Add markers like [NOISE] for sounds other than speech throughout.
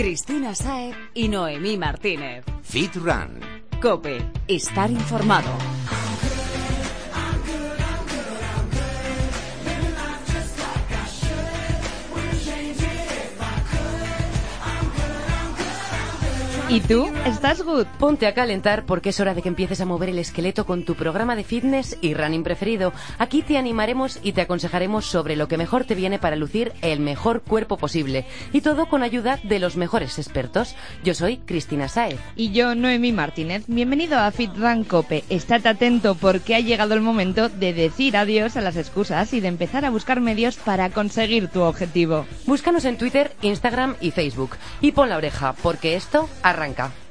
Cristina Saez y Noemí Martínez. Fit Run. Cope, estar informado. ¿Y tú? ¿Estás good? Ponte a calentar porque es hora de que empieces a mover el esqueleto con tu programa de fitness y running preferido. Aquí te animaremos y te aconsejaremos sobre lo que mejor te viene para lucir el mejor cuerpo posible. Y todo con ayuda de los mejores expertos. Yo soy Cristina Saez. Y yo, Noemi Martínez. Bienvenido a Fit Run Cope. Estate atento porque ha llegado el momento de decir adiós a las excusas y de empezar a buscar medios para conseguir tu objetivo. Búscanos en Twitter, Instagram y Facebook. Y pon la oreja porque esto arranca. arrencar.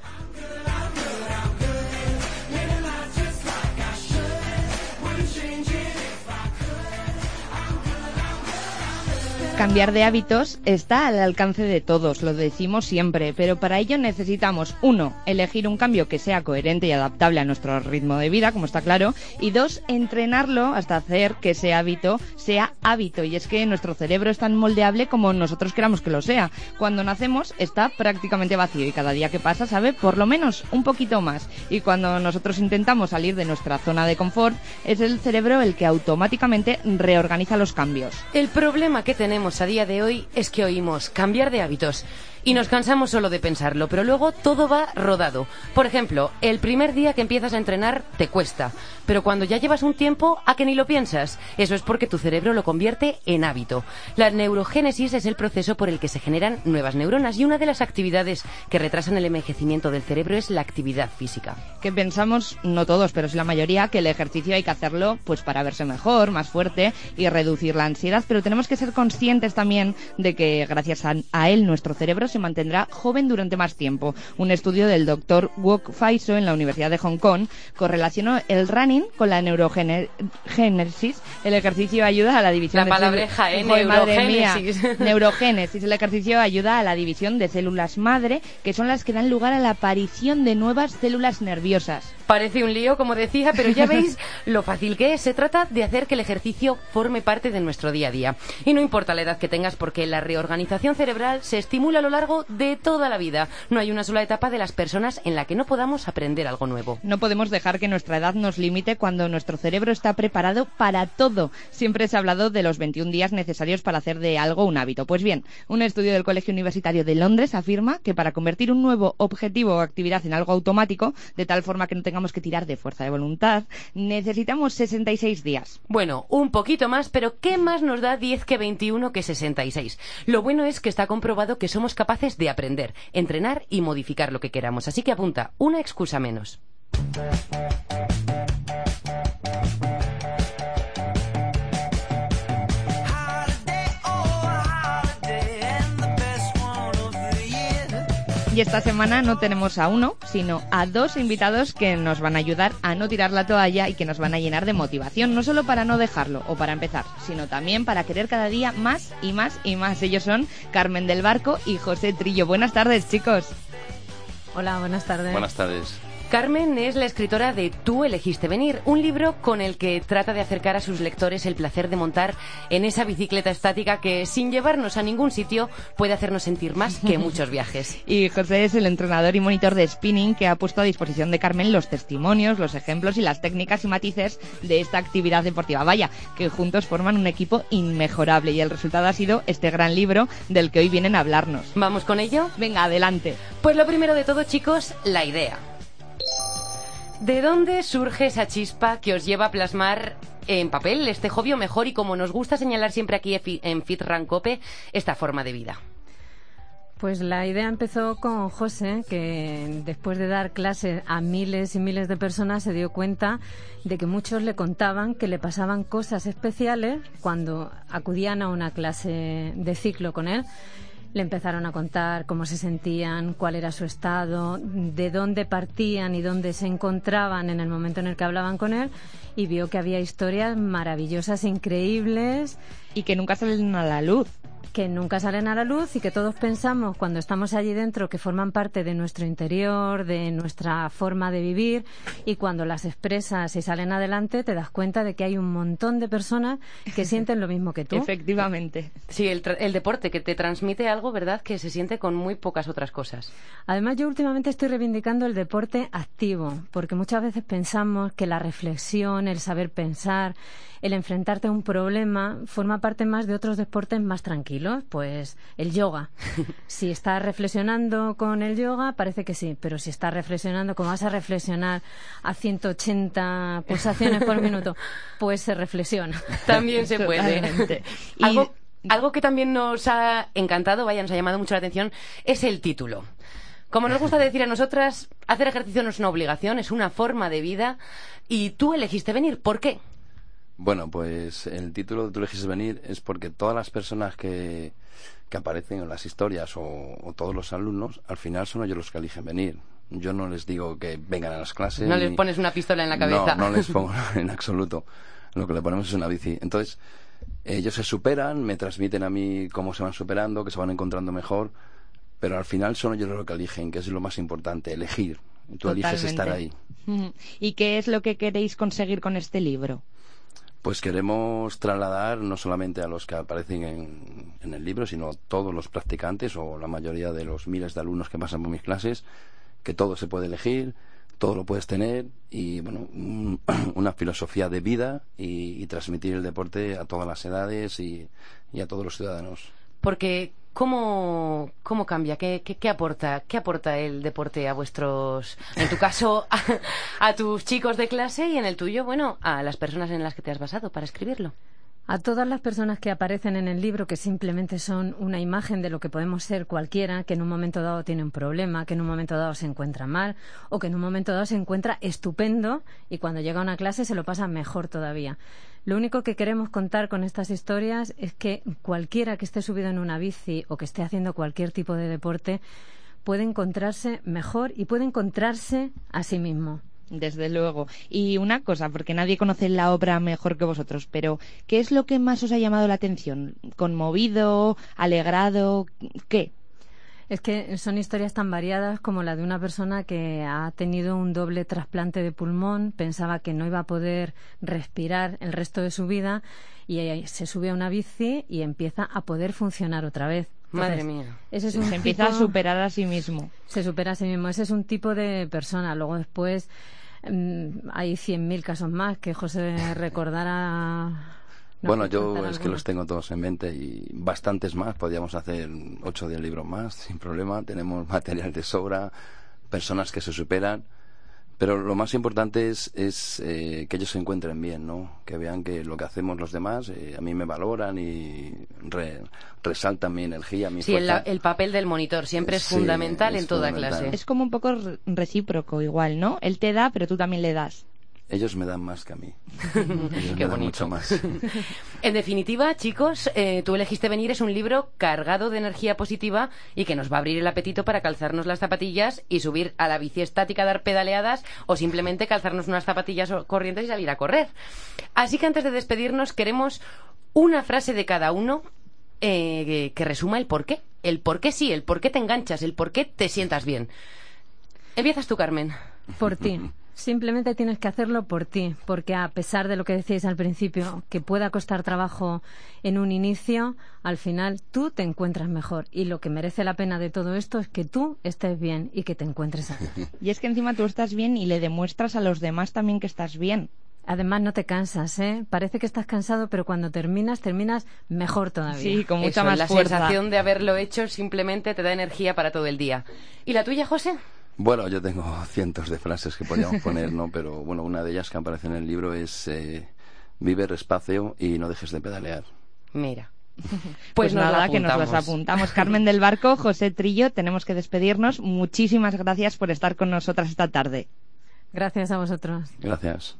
Cambiar de hábitos está al alcance de todos, lo decimos siempre, pero para ello necesitamos, uno, elegir un cambio que sea coherente y adaptable a nuestro ritmo de vida, como está claro, y dos, entrenarlo hasta hacer que ese hábito sea hábito. Y es que nuestro cerebro es tan moldeable como nosotros queramos que lo sea. Cuando nacemos está prácticamente vacío y cada día que pasa sabe por lo menos un poquito más. Y cuando nosotros intentamos salir de nuestra zona de confort, es el cerebro el que automáticamente reorganiza los cambios. El problema que tenemos a día de hoy es que oímos cambiar de hábitos y nos cansamos solo de pensarlo, pero luego todo va rodado. Por ejemplo, el primer día que empiezas a entrenar te cuesta, pero cuando ya llevas un tiempo, ¿a que ni lo piensas? Eso es porque tu cerebro lo convierte en hábito. La neurogénesis es el proceso por el que se generan nuevas neuronas y una de las actividades que retrasan el envejecimiento del cerebro es la actividad física. Que pensamos, no todos, pero sí la mayoría, que el ejercicio hay que hacerlo pues para verse mejor, más fuerte y reducir la ansiedad, pero tenemos que ser conscientes también de que gracias a, a él nuestro cerebro se mantendrá joven durante más tiempo. Un estudio del doctor Wok Faiso en la Universidad de Hong Kong correlacionó el running con la neurogénesis. El ejercicio ayuda a la división la de mía. Neurogénesis. [LAUGHS] Neurogénesis. El ejercicio ayuda a la división de células madre, que son las que dan lugar a la aparición de nuevas células nerviosas. Parece un lío, como decía, pero ya [LAUGHS] veis lo fácil que es. Se trata de hacer que el ejercicio forme parte de nuestro día a día. Y no importa la edad que tengas, porque la reorganización cerebral se estimula a lo largo de toda la vida. No hay una sola etapa de las personas en la que no podamos aprender algo nuevo. No podemos dejar que nuestra edad nos limite cuando nuestro cerebro está preparado para todo. Siempre se ha hablado de los 21 días necesarios para hacer de algo un hábito. Pues bien, un estudio del Colegio Universitario de Londres afirma que para convertir un nuevo objetivo o actividad en algo automático, de tal forma que no tengamos que tirar de fuerza de voluntad, necesitamos 66 días. Bueno, un poquito más, pero ¿qué más nos da 10 que 21 que 66? Lo bueno es que está comprobado que somos capaces de aprender, entrenar y modificar lo que queramos. Así que apunta, una excusa menos. Y esta semana no tenemos a uno, sino a dos invitados que nos van a ayudar a no tirar la toalla y que nos van a llenar de motivación, no solo para no dejarlo o para empezar, sino también para querer cada día más y más y más. Ellos son Carmen del Barco y José Trillo. Buenas tardes, chicos. Hola, buenas tardes. Buenas tardes. Carmen es la escritora de Tú elegiste venir, un libro con el que trata de acercar a sus lectores el placer de montar en esa bicicleta estática que, sin llevarnos a ningún sitio, puede hacernos sentir más que [LAUGHS] muchos viajes. Y José es el entrenador y monitor de spinning que ha puesto a disposición de Carmen los testimonios, los ejemplos y las técnicas y matices de esta actividad deportiva. Vaya, que juntos forman un equipo inmejorable y el resultado ha sido este gran libro del que hoy vienen a hablarnos. ¿Vamos con ello? Venga, adelante. Pues lo primero de todo, chicos, la idea. ¿De dónde surge esa chispa que os lleva a plasmar en papel este hobby o mejor y como nos gusta señalar siempre aquí en Fit Rancope, esta forma de vida? Pues la idea empezó con José, que después de dar clases a miles y miles de personas se dio cuenta de que muchos le contaban que le pasaban cosas especiales cuando acudían a una clase de ciclo con él le empezaron a contar cómo se sentían, cuál era su estado, de dónde partían y dónde se encontraban en el momento en el que hablaban con él y vio que había historias maravillosas, increíbles. Y que nunca salen a la luz. que nunca salen a la luz y que todos pensamos cuando estamos allí dentro que forman parte de nuestro interior, de nuestra forma de vivir y cuando las expresas y salen adelante te das cuenta de que hay un montón de personas que sienten lo mismo que tú. [LAUGHS] Efectivamente. Sí, el, el deporte que te transmite algo, ¿verdad? Que se siente con muy pocas otras cosas. Además, yo últimamente estoy reivindicando el deporte activo, porque muchas veces pensamos que la reflexión, el saber pensar, el enfrentarte a un problema forma parte más de otros deportes más tranquilos, pues el yoga. [LAUGHS] Si estás reflexionando con el yoga, parece que sí, pero si estás reflexionando como vas a reflexionar a 180 pulsaciones por minuto, [LAUGHS] pues se reflexiona. También se puede. [LAUGHS] algo, algo que también nos ha encantado, vaya, nos ha llamado mucho la atención, es el título. Como nos gusta decir a nosotras, hacer ejercicio no es una obligación, es una forma de vida. Y tú elegiste venir. ¿Por qué? Bueno, pues el título de Tú elegiste venir es porque todas las personas que, que aparecen en las historias o, todos los alumnos, al final son ellos los que eligen venir. Yo no les digo que vengan a las clases. No les pones una pistola en la cabeza. No, no les [LAUGHS] pongo en absoluto. Lo que le ponemos es una bici. Entonces, ellos se superan, me transmiten a mí cómo se van superando, que se van encontrando mejor, pero al final son ellos los que eligen, que es lo más importante, elegir. Tú eliges estar ahí. ¿Y qué es lo que queréis conseguir con este libro? Pues queremos trasladar no solamente a los que aparecen en, el libro, sino a todos los practicantes o la mayoría de los miles de alumnos que pasan por mis clases, que todo se puede elegir, todo lo puedes tener y bueno, [CLEARS THROAT] una filosofía de vida y, transmitir el deporte a todas las edades y a todos los ciudadanos. Porque ¿Cómo, cómo cambia? ¿Qué, qué, aporta, ¿Qué aporta el deporte a vuestros, en tu caso, [LAUGHS] a, tus chicos de clase y en el tuyo, bueno, a las personas en las que te has basado para escribirlo? A todas las personas que aparecen en el libro, que simplemente son una imagen de lo que podemos ser cualquiera, que en un momento dado tiene un problema, que en un momento dado se encuentra mal, o que en un momento dado se encuentra estupendo y cuando llega a una clase se lo pasa mejor todavía. Lo único que queremos contar con estas historias es que cualquiera que esté subido en una bici o que esté haciendo cualquier tipo de deporte puede encontrarse mejor y puede encontrarse a sí mismo. Desde luego. Y una cosa, porque nadie conoce la obra mejor que vosotros, pero ¿qué es lo que más os ha llamado la atención? ¿Conmovido? ¿Alegrado? ¿Qué? Es que son historias tan variadas como la de una persona que ha tenido un doble trasplante de pulmón, pensaba que no iba a poder respirar el resto de su vida y se sube a una bici y empieza a poder funcionar otra vez. Madre mía. Ese se empieza a superar a sí mismo. Se supera a sí mismo. Ese es un tipo de persona. Luego después hay cien mil casos más que José recordará bueno, yo es que los tengo todos en mente y bastantes más. Podríamos hacer ocho o diez libros más sin problema. Tenemos [LAUGHS] material de sobra, personas que se superan. Pero lo más importante es, es eh, que ellos se encuentren bien, ¿no? Que vean que lo que hacemos los demás, eh, a mí me valoran y resaltan mi energía, mi sí, el, papel del monitor siempre es fundamental en toda clase. Es como un poco recíproco igual, ¿no? Él te da, pero tú también le das. Ellos me dan más que a mí. [LAUGHS] Qué bonito. más. [LAUGHS] en definitiva, chicos, eh, Tú elegiste venir es un libro cargado de energía positiva y que nos va a abrir el apetito para calzarnos las zapatillas y subir a la bici estática, dar pedaleadas o simplemente calzarnos unas zapatillas corrientes y salir a correr. Así que antes de despedirnos queremos una frase de cada uno eh, que resuma el por qué. El por qué sí, el por qué te enganchas, el por qué te sientas bien. Empiezas tú, Carmen. Por ti. [LAUGHS] Simplemente tienes que hacerlo por ti, porque a pesar de lo que decíais al principio, que pueda costar trabajo en un inicio, al final tú te encuentras mejor. Y lo que merece la pena de todo esto es que tú estés bien y que te encuentres así. [LAUGHS] Y es que encima tú estás bien y le demuestras a los demás también que estás bien. Además, no te cansas, ¿eh? Parece que estás cansado, pero cuando terminas, terminas mejor todavía. Sí, con mucha más la fuerza. La sensación de haberlo hecho simplemente te da energía para todo el día. ¿Y la tuya, José? Bueno, yo tengo cientos de frases que podríamos [LAUGHS] poner, ¿no? Pero bueno, una de ellas que aparece en el libro es eh, vive despacio y no dejes de pedalear. Mira. [LAUGHS] Pues, pues nada, que nos las apuntamos. Carmen del Barco, José Trillo, tenemos que despedirnos. Muchísimas gracias por estar con nosotras esta tarde. Gracias a vosotros. Gracias.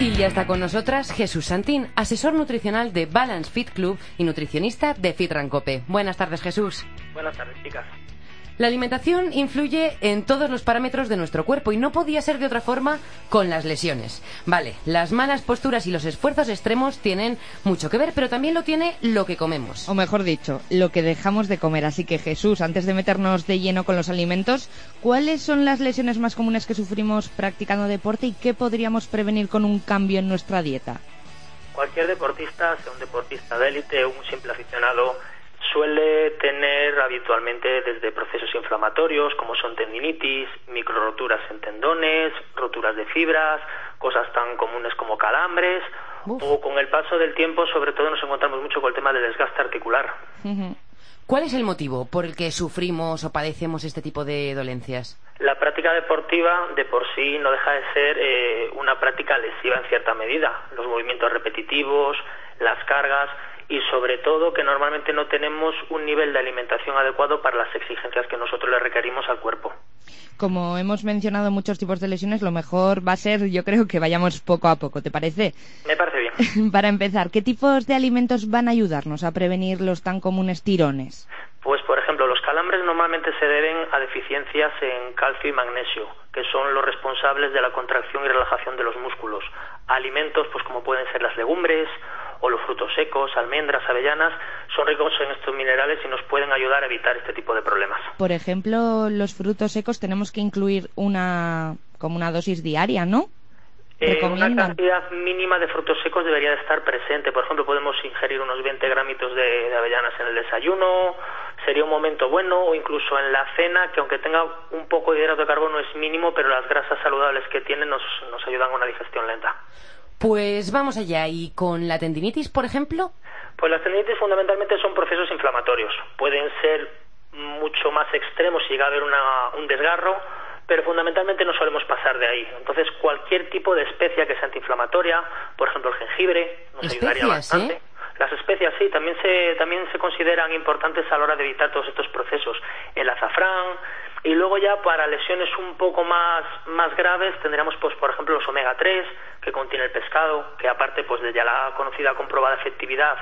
Y ya está con nosotras Jesús Santín, asesor nutricional de Balance Fit Club y nutricionista de Fit Rancope. Buenas tardes, Jesús. Buenas tardes, chicas. La alimentación influye en todos los parámetros de nuestro cuerpo y no podía ser de otra forma con las lesiones. Vale, las malas posturas y los esfuerzos extremos tienen mucho que ver, pero también lo tiene lo que comemos. O mejor dicho, lo que dejamos de comer. Así que Jesús, antes de meternos de lleno con los alimentos, ¿cuáles son las lesiones más comunes que sufrimos practicando deporte y qué podríamos prevenir con un cambio en nuestra dieta? Cualquier deportista, sea un deportista de élite o un simple aficionado, suele tener habitualmente desde procesos inflamatorios como son tendinitis, microroturas en tendones, roturas de fibras, cosas tan comunes como calambres o con el paso del tiempo sobre todo nos encontramos mucho con el tema del desgaste articular. ¿Cuál es el motivo por el que sufrimos o padecemos este tipo de dolencias? La práctica deportiva de por sí no deja de ser eh, una práctica lesiva en cierta medida. Los movimientos repetitivos, las cargas y sobre todo que normalmente no tenemos un nivel de alimentación adecuado para las exigencias que nosotros le requerimos al cuerpo. Como hemos mencionado muchos tipos de lesiones, lo mejor va a ser, yo creo, que vayamos poco a poco. ¿Te parece? Me parece bien. [LAUGHS] Para empezar, ¿qué tipos de alimentos van a ayudarnos a prevenir los tan comunes tirones? Pues, por ejemplo, los calambres normalmente se deben a deficiencias en calcio y magnesio, que son los responsables de la contracción y relajación de los músculos. Alimentos, pues como pueden ser las legumbres o los frutos secos, almendras, avellanas, son ricos en estos minerales y nos pueden ayudar a evitar este tipo de problemas. Por ejemplo, los frutos secos tenemos que incluir una como una dosis diaria, ¿no? Eh, una cantidad mínima de frutos secos debería de estar presente. Por ejemplo, podemos ingerir unos 20 gramitos de, de, avellanas en el desayuno, sería un momento bueno, o incluso en la cena, que aunque tenga un poco de hidrato de carbono es mínimo, pero las grasas saludables que tiene nos, nos ayudan a una digestión lenta. Pues vamos allá. ¿Y con la tendinitis, por ejemplo? Pues las tendinitis fundamentalmente son procesos inflamatorios. Pueden ser mucho más extremos si llega a haber una, un desgarro, pero fundamentalmente no solemos pasar de ahí. Entonces, cualquier tipo de especia que sea antiinflamatoria, por ejemplo el jengibre, nos ayudaría bastante. ¿eh? Las especias sí, también se, también se consideran importantes a la hora de evitar todos estos procesos. El azafrán, y luego ya para lesiones un poco más, más graves tendríamos pues por ejemplo los omega 3 que contiene el pescado, que aparte pues de ya la conocida comprobada efectividad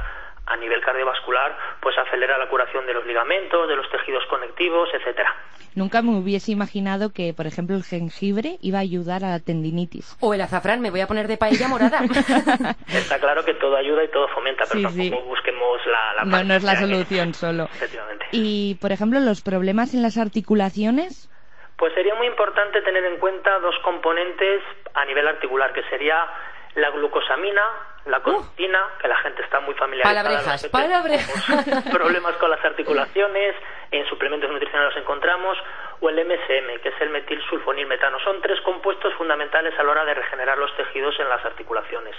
a nivel cardiovascular, pues acelera la curación de los ligamentos, de los tejidos conectivos, etcétera. Nunca me hubiese imaginado que, por ejemplo, el jengibre iba a ayudar a la tendinitis. O el azafrán, me voy a poner de paella morada. [LAUGHS] Está claro que todo ayuda y todo fomenta, pero sí, tampoco sí. busquemos la, la No, no es la solución solo. Efectivamente. Y, por ejemplo, los problemas en las articulaciones. Pues sería muy importante tener en cuenta dos componentes a nivel articular, que sería la glucosamina, la cortina, uh, que la gente está muy familiarizada. Palabrejas, palabrejas. [LAUGHS] Problemas con las articulaciones, en suplementos nutricionales los encontramos, o el MSM, que es el metilsulfonilmetano. Son tres compuestos fundamentales a la hora de regenerar los tejidos en las articulaciones.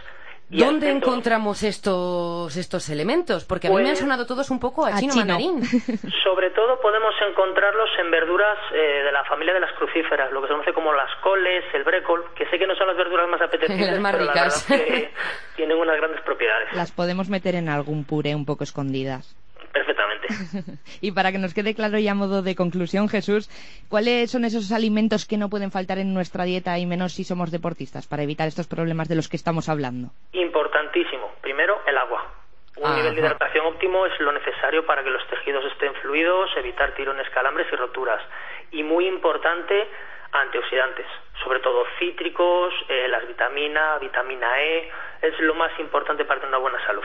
¿Dónde encontramos estos, estos elementos? Porque a pues, mí me han sonado todos un poco a, a chino, chino, mandarín. [LAUGHS] Sobre todo podemos encontrarlos en verduras eh, de la familia de las crucíferas, lo que se conoce como las coles, el brécol, que sé que no son las verduras más apetecibles, [LAUGHS] las más pero ricas. la verdad es que tienen unas grandes propiedades. Las podemos meter en algún puré un poco escondidas. Perfectamente. [LAUGHS] y para que nos quede claro ya a modo de conclusión, Jesús, ¿cuáles son esos alimentos que no pueden faltar en nuestra dieta y menos si somos deportistas para evitar estos problemas de los que estamos hablando? Importantísimo. Primero, el agua. Un Ajá. nivel de hidratación óptimo es lo necesario para que los tejidos estén fluidos, evitar tirones, calambres y roturas. Y muy importante, antioxidantes, sobre todo cítricos, eh, las vitaminas, vitamina E, es lo más importante para tener una buena salud.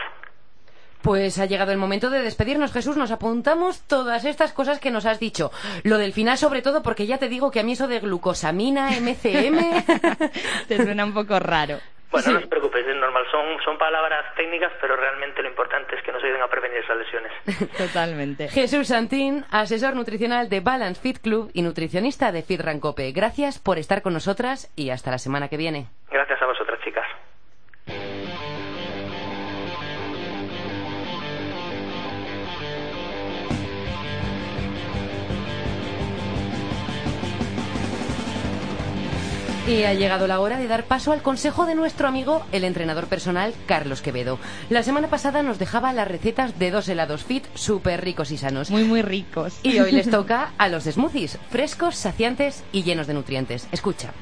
Pues ha llegado el momento de despedirnos, Jesús. Nos apuntamos todas estas cosas que nos has dicho. Lo del final, sobre todo, porque ya te digo que a mí eso de glucosamina, MCM. [LAUGHS] Te suena un poco raro. Bueno, Sí. no os preocupéis, es normal, son, son palabras técnicas, pero realmente lo importante es que nos ayuden a prevenir esas lesiones. [LAUGHS] Totalmente. Jesús Santín, asesor nutricional de Balance Fit Club y nutricionista de Fit Rancope. Gracias por estar con nosotras y hasta la semana que viene. Gracias a vosotras, chicas. Y ha llegado la hora de dar paso al consejo de nuestro amigo, el entrenador personal Carlos Quevedo. La semana pasada nos dejaba las recetas de dos helados fit súper ricos y sanos. Muy, muy ricos. Y hoy les [LAUGHS] toca a los smoothies, frescos, saciantes y llenos de nutrientes. Escucha.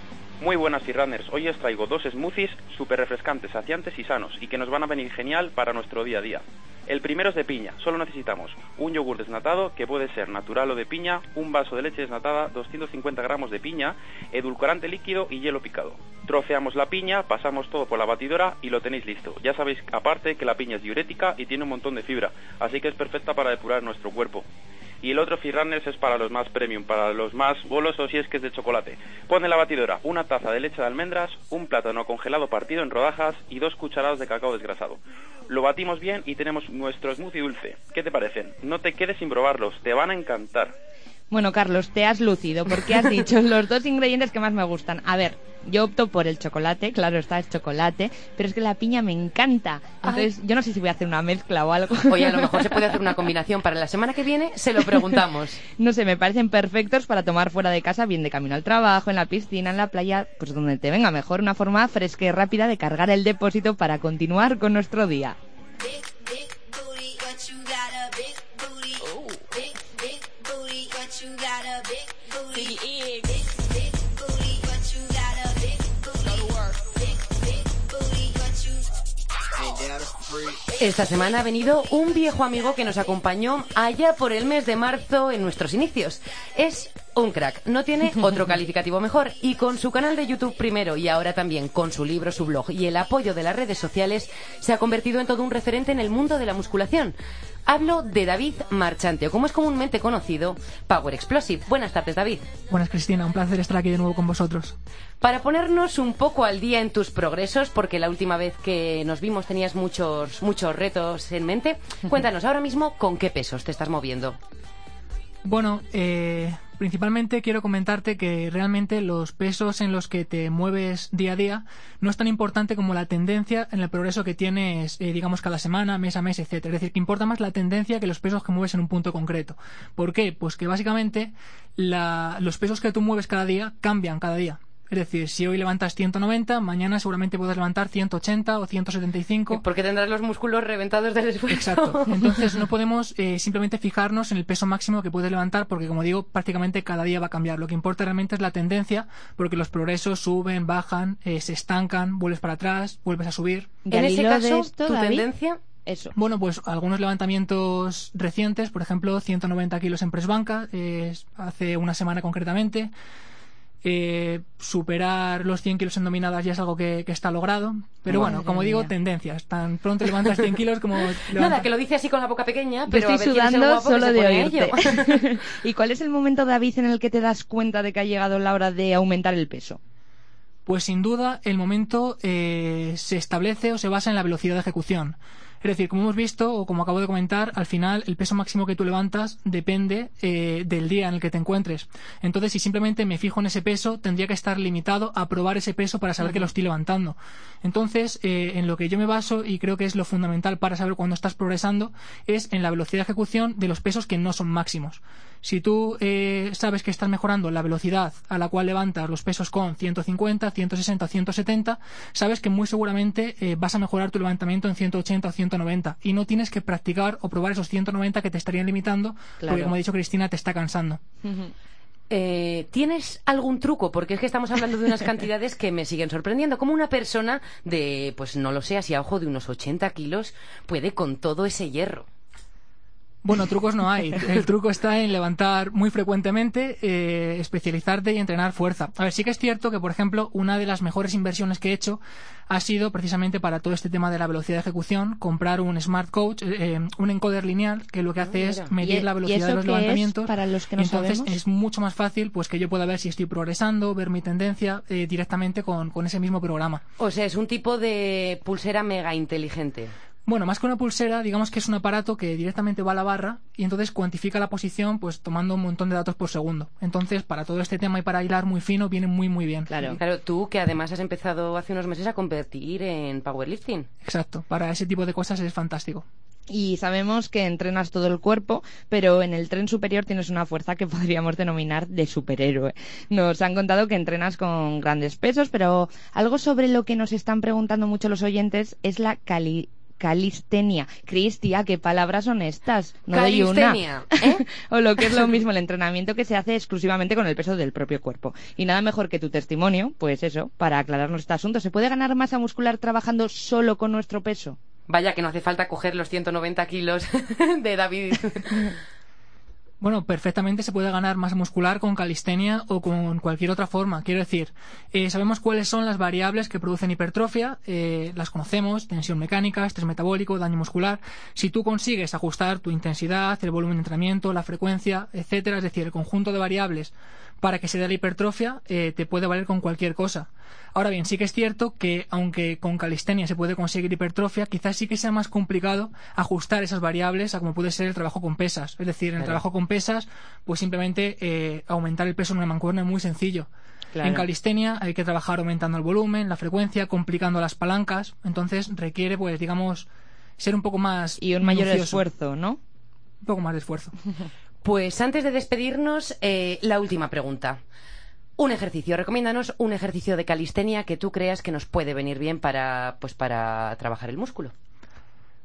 Muy buenas Runners, hoy os traigo dos smoothies súper refrescantes, saciantes y sanos y que nos van a venir genial para nuestro día a día. El primero es de piña, solo necesitamos un yogur desnatado que puede ser natural o de piña, un vaso de leche desnatada, 250 gramos de piña, edulcorante líquido y hielo picado. Troceamos la piña, pasamos todo por la batidora y lo tenéis listo. Ya sabéis aparte que la piña es diurética y tiene un montón de fibra, así que es perfecta para depurar nuestro cuerpo y el otro Runners es para los más premium, para los más golosos y es que es de chocolate. Pone en la batidora una taza de leche de almendras, un plátano congelado partido en rodajas y dos cucharadas de cacao desgrasado. Lo batimos bien y tenemos nuestro smoothie dulce. ¿Qué te parecen? No te quedes sin probarlos, te van a encantar. Bueno, Carlos, te has lucido porque has dicho [LAUGHS] los dos ingredientes que más me gustan. A ver, yo opto por el chocolate, claro está, es chocolate, pero es que la piña me encanta. Entonces, yo no sé si voy a hacer una mezcla o algo. Oye, a lo mejor se puede hacer una [LAUGHS] combinación para la semana que viene, se lo preguntamos. [LAUGHS] no sé, me parecen perfectos para tomar fuera de casa, bien de camino al trabajo, en la piscina, en la playa, pues donde te venga mejor, una forma fresca y rápida de cargar el depósito para continuar con nuestro día. Esta semana ha venido un viejo amigo que nos acompañó allá por el mes de marzo en nuestros inicios. Es un crack, no tiene [LAUGHS] otro calificativo mejor y con su canal de YouTube primero y ahora también con su libro, su blog y el apoyo de las redes sociales se ha convertido en todo un referente en el mundo de la musculación. Hablo de David Marchante, o como es comúnmente conocido, Power Explosive. Buenas tardes, David. Buenas, Cristina. Un placer estar aquí de nuevo con vosotros. Para ponernos un poco al día en tus progresos, porque la última vez que nos vimos tenías muchos, muchos retos en mente, [LAUGHS] cuéntanos ahora mismo con qué pesos te estás moviendo. Bueno, eh, principalmente quiero comentarte que realmente los pesos en los que te mueves día a día no es tan importante como la tendencia en el progreso que tienes, eh, digamos, cada semana, mes a mes, etc. Es decir, que importa más la tendencia que los pesos que mueves en un punto concreto. ¿Por qué? Pues que básicamente los pesos que tú mueves cada día cambian cada día. Es decir, si hoy levantas 190, mañana seguramente puedes levantar 180 o 175. Porque tendrás los músculos reventados del esfuerzo. Exacto. [LAUGHS] Entonces no podemos eh, simplemente fijarnos en el peso máximo que puedes levantar porque, como digo, prácticamente cada día va a cambiar. Lo que importa realmente es la tendencia porque los progresos suben, bajan, eh, se estancan, vuelves para atrás, vuelves a subir. En ese caso, ¿tu tendencia? Eso. Bueno, pues algunos levantamientos recientes, por ejemplo, 190 kilos en press banca, hace una semana concretamente. Eh, superar los 100 kilos en dominadas ya es algo que, está logrado. Pero bueno, como digo, tendencias. Tan pronto levantas 100 kilos como... [LAUGHS] Nada, que lo dice así con la boca pequeña, pero estoy sudando solo de oírte. [LAUGHS] [LAUGHS] ¿Y cuál es el momento, David, en el que te das cuenta de que ha llegado la hora de aumentar el peso? Pues sin duda el momento eh, se establece o se basa en la velocidad de ejecución. Es decir, como hemos visto o como acabo de comentar, al final el peso máximo que tú levantas depende eh, del día en el que te encuentres. Entonces, si simplemente me fijo en ese peso, tendría que estar limitado a probar ese peso para saber que lo estoy levantando. Entonces, eh, en lo que yo me baso y creo que es lo fundamental para saber cuándo estás progresando es en la velocidad de ejecución de los pesos que no son máximos. Si tú eh, sabes que estás mejorando la velocidad a la cual levantas los pesos con 150, 160 o 170, sabes que muy seguramente eh, vas a mejorar tu levantamiento en 180 o 190 y no tienes que practicar o probar esos 190 que te estarían limitando porque, como ha dicho Cristina, te está cansando. Eh, ¿Tienes algún truco? Porque es que estamos hablando de unas cantidades que me siguen sorprendiendo. Como una persona de, pues no lo sé, así a ojo de unos 80 kilos puede con todo ese hierro. Bueno, trucos no hay. [LAUGHS] El truco está en levantar muy frecuentemente, eh, especializarte y entrenar fuerza. A ver, sí que es cierto que, por ejemplo, una de las mejores inversiones que he hecho ha sido precisamente para todo este tema de la velocidad de ejecución, comprar un Smart Coach, eh, un encoder lineal, que lo que hace ah, es medir la velocidad de los levantamientos. para los que no entonces es mucho más fácil pues que yo pueda ver si estoy progresando, ver mi tendencia eh, directamente con, con ese mismo programa. O sea, es un tipo de pulsera mega inteligente. Bueno, más que una pulsera, digamos que es un aparato que directamente va a la barra y entonces cuantifica la posición pues tomando un montón de datos por segundo. Entonces, para todo este tema y para hilar muy fino, viene muy muy bien. Claro, claro, tú que además has empezado hace unos meses a competir en powerlifting. Exacto, para ese tipo de cosas es fantástico. Y sabemos que entrenas todo el cuerpo, pero en el tren superior tienes una fuerza que [LAUGHS] podríamos denominar de superhéroe. Nos han contado que entrenas con grandes pesos, pero algo sobre lo que nos están preguntando mucho los oyentes es la calidad calistenia. Cristia, ¿qué palabras son estas? No doy Calistenia, una. ¿eh? [LAUGHS] o lo que es lo mismo, el entrenamiento que se hace exclusivamente con el peso del propio cuerpo. Y nada mejor que tu testimonio, pues eso, para aclararnos este asunto. ¿Se puede ganar masa muscular trabajando solo con nuestro peso? Vaya que no hace falta coger los 190 kilos [LAUGHS] de David. Bueno, perfectamente se puede ganar masa muscular con calistenia o con cualquier otra forma. Quiero decir, eh, sabemos cuáles son las variables que producen hipertrofia, eh, las conocemos, tensión mecánica, estrés metabólico, daño muscular. Si tú consigues ajustar tu intensidad, el volumen de entrenamiento, la frecuencia, etcétera, es decir, el conjunto de variables para que se dé la hipertrofia, eh, te puede valer con cualquier cosa. Ahora bien, sí que es cierto que aunque con calistenia se puede conseguir hipertrofia, quizás sí que sea más complicado ajustar esas variables a como puede ser el trabajo con pesas. Es decir, en el trabajo con pesas, pues simplemente eh, aumentar el peso en una mancuerna es muy sencillo. Claro. En calistenia hay que trabajar aumentando el volumen, la frecuencia, complicando las palancas, entonces requiere, pues, digamos, ser un poco más Y un mayor minucioso, esfuerzo, ¿no? Un poco más de esfuerzo. [LAUGHS] Pues antes de despedirnos, eh, la última pregunta. Un ejercicio, recomiéndanos un ejercicio de calistenia que tú creas que nos puede venir bien para, pues para trabajar el músculo.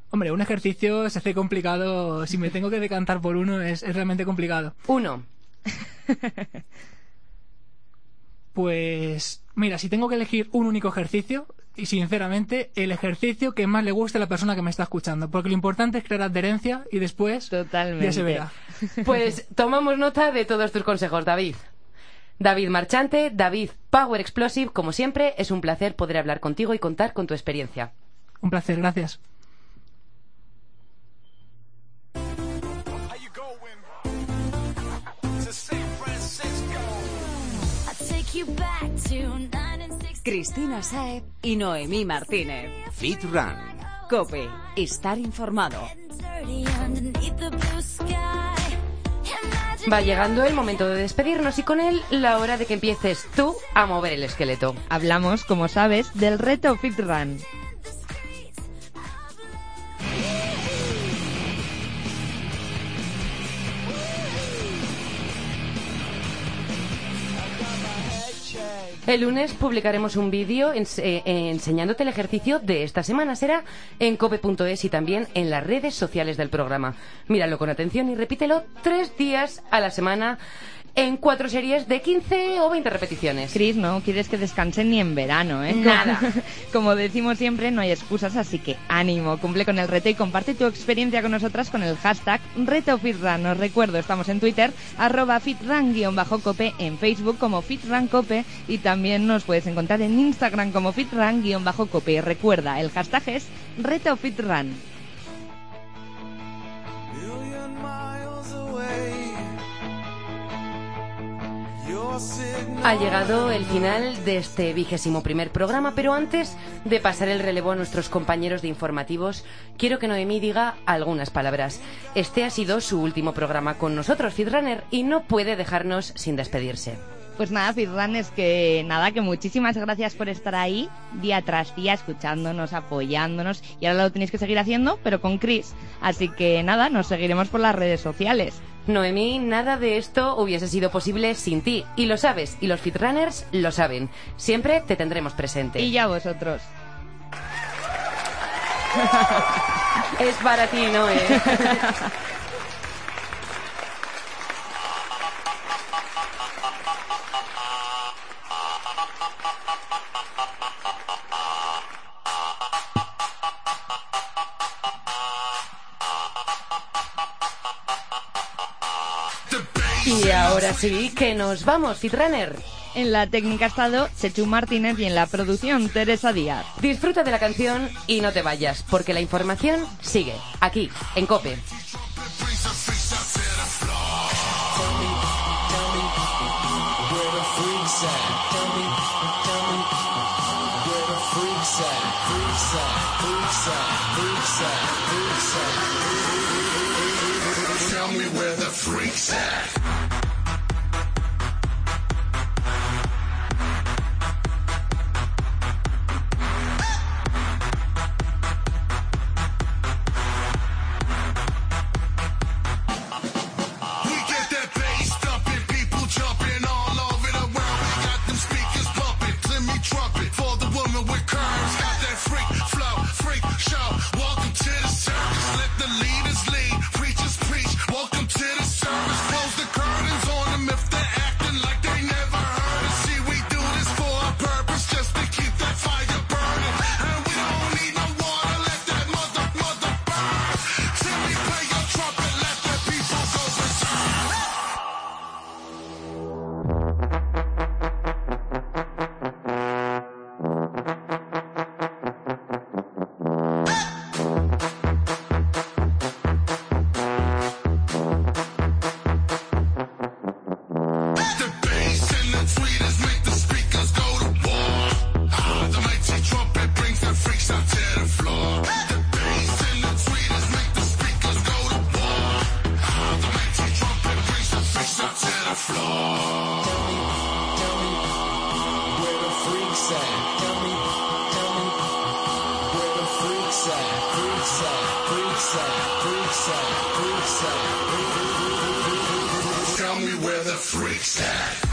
Hombre, un ejercicio se hace complicado, si me tengo que decantar por uno es, es realmente complicado. Uno, [LAUGHS] Pues mira, si tengo que elegir un único ejercicio, y sinceramente, el ejercicio que más le guste a la persona que me está escuchando, porque lo importante es crear adherencia y después Totalmente. ya se verá. pues tomamos nota de todos tus consejos, David. David Marchante, David Power Explosive, como siempre, es un placer poder hablar contigo y contar con tu experiencia. Un placer, gracias. Cristina Saeb y Noemí Martínez. Fit Run. Cope, estar informado. Va llegando el momento de despedirnos y con él la hora de que empieces tú a mover el esqueleto. Hablamos, como sabes, del reto Fit Run. El lunes publicaremos un vídeo ens- eh, enseñándote el ejercicio de esta semana. Será en cope.es y también en las redes sociales del programa. Míralo con atención y repítelo tres días a la semana en cuatro series de 15 o 20 repeticiones. Cris, no quieres que descansen ni en verano, ¿eh? Nada. [LAUGHS] Como decimos siempre, no hay excusas, así que ánimo, cumple con el reto y comparte tu experiencia con nosotras con el hashtag RetoFitRun. Os recuerdo, estamos en Twitter, arroba FitRun-cope, en Facebook como FitRunCope y también nos puedes encontrar en Instagram como FitRun-cope. Y recuerda, el hashtag es RetoFitRun. Ha llegado el final de este vigésimo primer programa, pero antes de pasar el relevo a nuestros compañeros de informativos, quiero que Noemí diga algunas palabras. Este ha sido su último programa con nosotros, Fitrunner, y no puede dejarnos sin despedirse. Pues nada, Fitrun, que nada, que muchísimas gracias por estar ahí día tras día, escuchándonos, apoyándonos. Y ahora lo tenéis que seguir haciendo, pero con Chris. Así que nada, nos seguiremos por las redes sociales. Noemí, nada de esto hubiese sido posible sin ti. Y lo sabes, y los Fitrunners lo saben. Siempre te tendremos presente. Y ya vosotros. Es para ti, Noé. [LAUGHS] Sí que nos vamos, Fitrunner. En la técnica ha estado Chechu Martínez y en la producción Teresa Díaz. Disfruta de la canción y no te vayas, porque la información sigue aquí, en Cope. Tell me, tell me, where the freaks at? Tell me, tell me, where the freaks at? Freaks at, freaks at, freaks at, freaks at. Tell me where the freaks at.